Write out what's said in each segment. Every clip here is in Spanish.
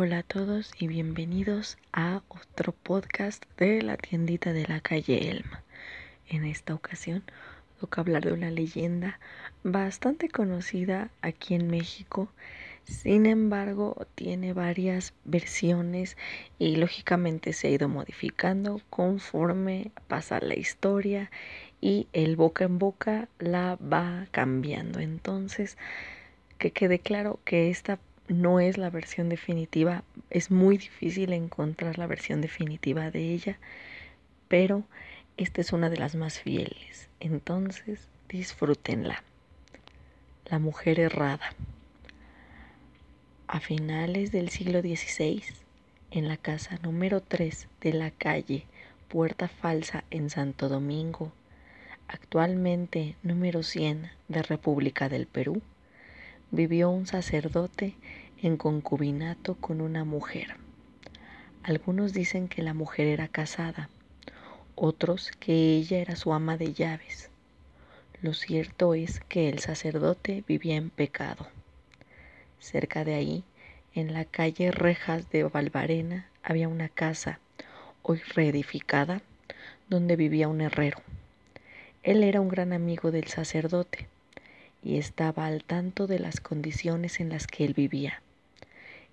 Hola a todos y bienvenidos a otro podcast de la tiendita de la calle Elma. En esta ocasión toca hablar de una leyenda bastante conocida aquí en México. Sin embargo, tiene varias versiones y lógicamente se ha ido modificando conforme pasa la historia y el boca en boca la va cambiando. Entonces, que quede claro que esta no es la versión definitiva, es muy difícil encontrar la versión definitiva de ella, pero esta es una de las más fieles, entonces disfrútenla. La mujer errada. A finales del siglo XVI, en la casa número 3 de la calle Puerta Falsa en Santo Domingo, actualmente número 100 de República del Perú, vivió un sacerdote en concubinato con una mujer. Algunos dicen que la mujer era casada, otros que ella era su ama de llaves. Lo cierto es que el sacerdote vivía en pecado. Cerca de ahí, en la calle Rejas de Valvarena, había una casa, hoy reedificada, donde vivía un herrero. Él era un gran amigo del sacerdote y estaba al tanto de las condiciones en las que él vivía.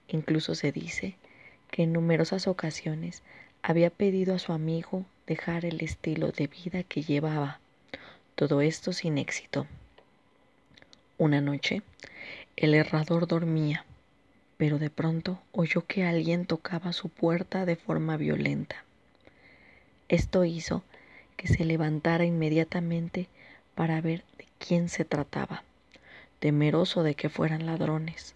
Incluso se dice que en numerosas ocasiones había pedido a su amigo dejar el estilo de vida que llevaba. Todo esto sin éxito. Una noche, el herrador dormía, pero de pronto oyó que alguien tocaba su puerta de forma violenta. Esto hizo que se levantara inmediatamente para ver de quién se trataba, temeroso de que fueran ladrones.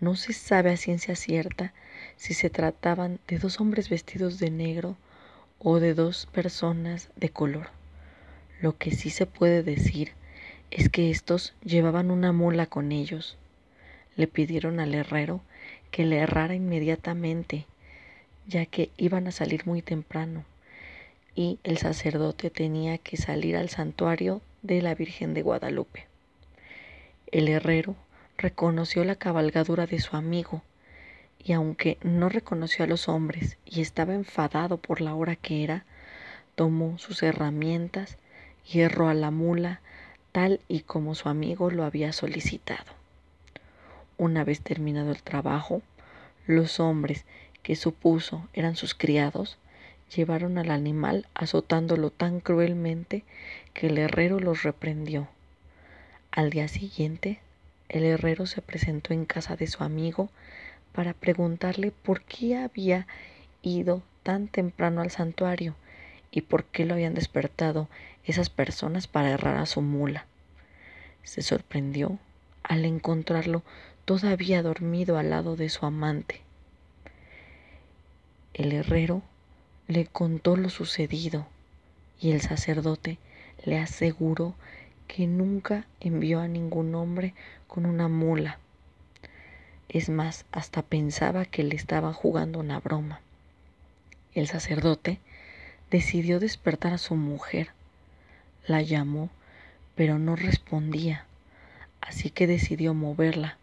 No se sabe a ciencia cierta si se trataban de dos hombres vestidos de negro o de dos personas de color. Lo que sí se puede decir es que estos llevaban una mula con ellos. Le pidieron al herrero que le errara inmediatamente, ya que iban a salir muy temprano y el sacerdote tenía que salir al santuario de la Virgen de Guadalupe. El herrero reconoció la cabalgadura de su amigo y aunque no reconoció a los hombres y estaba enfadado por la hora que era, tomó sus herramientas y a la mula tal y como su amigo lo había solicitado. Una vez terminado el trabajo, los hombres que supuso eran sus criados llevaron al animal azotándolo tan cruelmente que el herrero los reprendió. Al día siguiente, el herrero se presentó en casa de su amigo para preguntarle por qué había ido tan temprano al santuario y por qué lo habían despertado esas personas para errar a su mula. Se sorprendió al encontrarlo todavía dormido al lado de su amante. El herrero le contó lo sucedido y el sacerdote le aseguró que nunca envió a ningún hombre con una mula. Es más, hasta pensaba que le estaban jugando una broma. El sacerdote decidió despertar a su mujer. La llamó, pero no respondía, así que decidió moverla,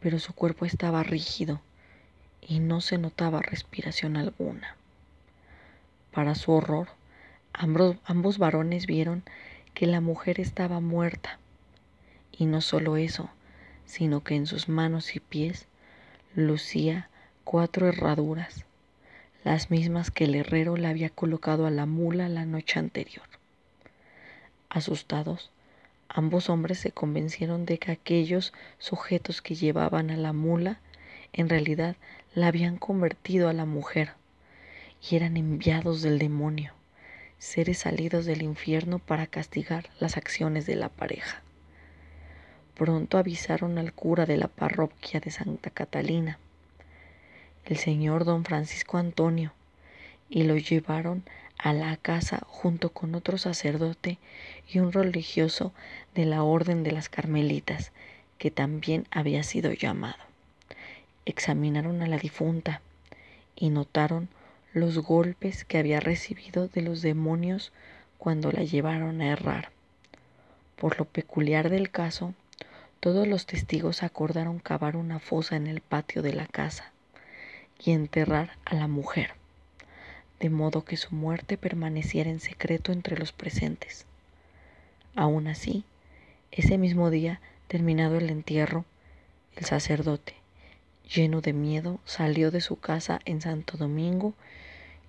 pero su cuerpo estaba rígido y no se notaba respiración alguna. Para su horror, ambos, varones vieron que la mujer estaba muerta. Y no solo eso, sino que en sus manos y pies lucía cuatro herraduras, las mismas que el herrero le había colocado a la mula la noche anterior. Asustados, ambos hombres se convencieron de que aquellos sujetos que llevaban a la mula en realidad la habían convertido a la mujer y eran enviados del demonio, seres salidos del infierno para castigar las acciones de la pareja. Pronto avisaron al cura de la parroquia de Santa Catalina, el señor don Francisco Antonio, y lo llevaron a la casa junto con otro sacerdote y un religioso de la Orden de las Carmelitas, que también había sido llamado. Examinaron a la difunta y notaron los golpes que había recibido de los demonios cuando la llevaron a errar. Por lo peculiar del caso, todos los testigos acordaron cavar una fosa en el patio de la casa y enterrar a la mujer, de modo que su muerte permaneciera en secreto entre los presentes. Aún así, ese mismo día, terminado el entierro, el sacerdote, lleno de miedo, salió de su casa en Santo Domingo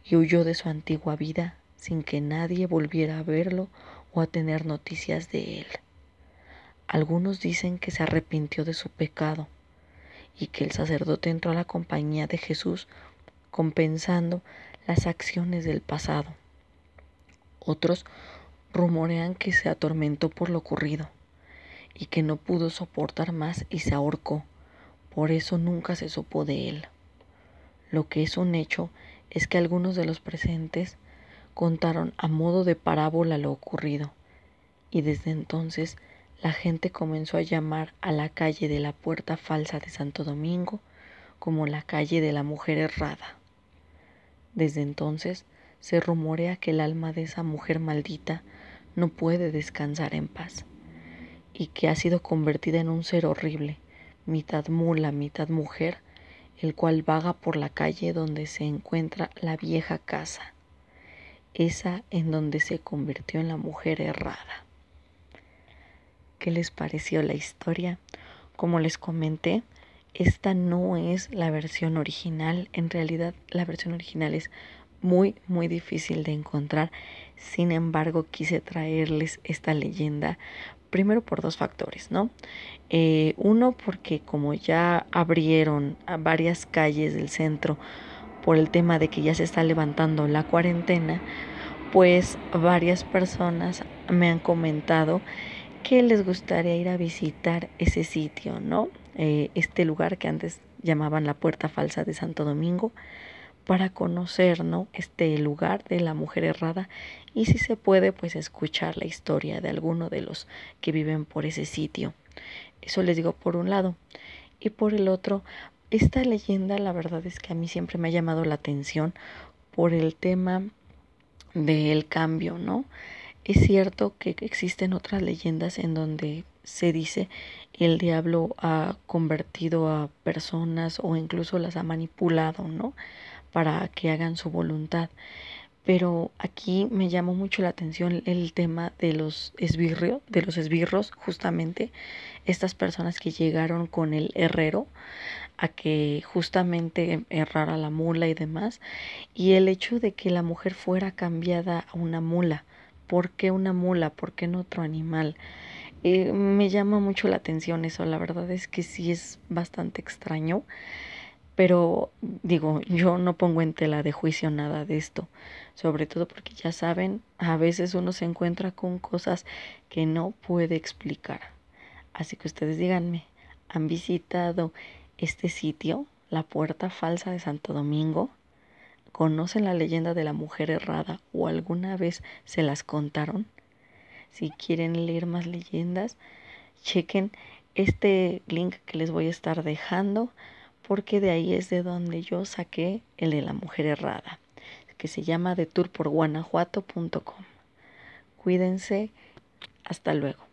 y huyó de su antigua vida sin que nadie volviera a verlo o a tener noticias de él. Algunos dicen que se arrepintió de su pecado y que el sacerdote entró a la compañía de Jesús compensando las acciones del pasado. Otros rumorean que se atormentó por lo ocurrido y que no pudo soportar más y se ahorcó. Por eso nunca se supo de él. Lo que es un hecho es que algunos de los presentes contaron a modo de parábola lo ocurrido, y desde entonces la gente comenzó a llamar a la calle de la Puerta Falsa de Santo Domingo como la calle de la mujer errada. Desde entonces se rumorea que el alma de esa mujer maldita no puede descansar en paz y que ha sido convertida en un ser horrible, mitad mula, mitad mujer, el cual vaga por la calle donde se encuentra la vieja casa, esa en donde se convirtió en la mujer errada qué les pareció la historia. Como les comenté, esta no es la versión original. En realidad la versión original es muy, muy difícil de encontrar. Sin embargo, quise traerles esta leyenda primero por dos factores, ¿no? Eh, uno, porque como ya abrieron varias calles del centro por el tema de que ya se está levantando la cuarentena, pues varias personas me han comentado que les gustaría ir a visitar ese sitio, ¿no? Eh, este lugar que antes llamaban la Puerta Falsa de Santo Domingo, para conocer, ¿no? Este lugar de la mujer errada y si se puede, pues escuchar la historia de alguno de los que viven por ese sitio. Eso les digo por un lado. Y por el otro, esta leyenda la verdad es que a mí siempre me ha llamado la atención por el tema del cambio, ¿no? Es cierto que existen otras leyendas en donde se dice el diablo ha convertido a personas o incluso las ha manipulado, ¿no? Para que hagan su voluntad. Pero aquí me llamó mucho la atención el tema de los esbirrios, de los esbirros, justamente estas personas que llegaron con el herrero a que justamente errara la mula y demás, y el hecho de que la mujer fuera cambiada a una mula ¿por qué una mula? ¿Por qué no otro animal? Eh, me llama mucho la atención eso, la verdad es que sí es bastante extraño, pero digo, yo no pongo en tela de juicio nada de esto, sobre todo porque ya saben, a veces uno se encuentra con cosas que no puede explicar. Así que ustedes díganme, ¿han visitado este sitio, la puerta falsa de Santo Domingo? ¿Conocen la leyenda de la mujer errada o alguna vez se las contaron? Si quieren leer más leyendas, chequen este link que les voy a estar dejando porque de ahí es de donde yo saqué el de la mujer errada, que se llama detourporguanajuato.com. Cuídense, hasta luego.